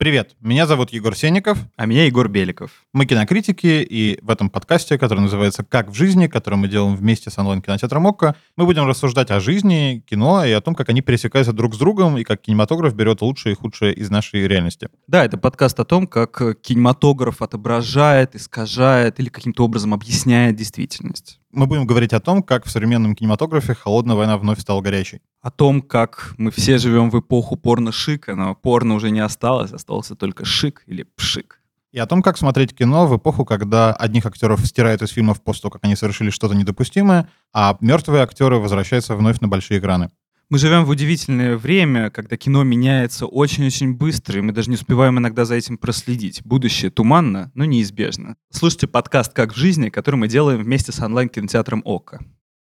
Привет, меня зовут Егор Сенников. А меня Егор Беликов. Мы кинокритики, и в этом подкасте, который называется «Как в жизни», который мы делаем вместе с онлайн-кинотеатром ОККО, мы будем рассуждать о жизни, кино и о том, как они пересекаются друг с другом, и как кинематограф берет лучшее и худшее из нашей реальности. Да, это подкаст о том, как кинематограф отображает, искажает или каким-то образом объясняет действительность. Мы будем говорить о том, как в современном кинематографе холодная война вновь стала горячей. О том, как мы все живем в эпоху порно-шика, но порно уже не осталось, остался только шик или пшик. И о том, как смотреть кино в эпоху, когда одних актеров стирают из фильмов после того, как они совершили что-то недопустимое, а мертвые актеры возвращаются вновь на большие экраны. Мы живем в удивительное время, когда кино меняется очень-очень быстро, и мы даже не успеваем иногда за этим проследить. Будущее туманно, но неизбежно. Слушайте подкаст «Как в жизни», который мы делаем вместе с онлайн-кинотеатром «Ока».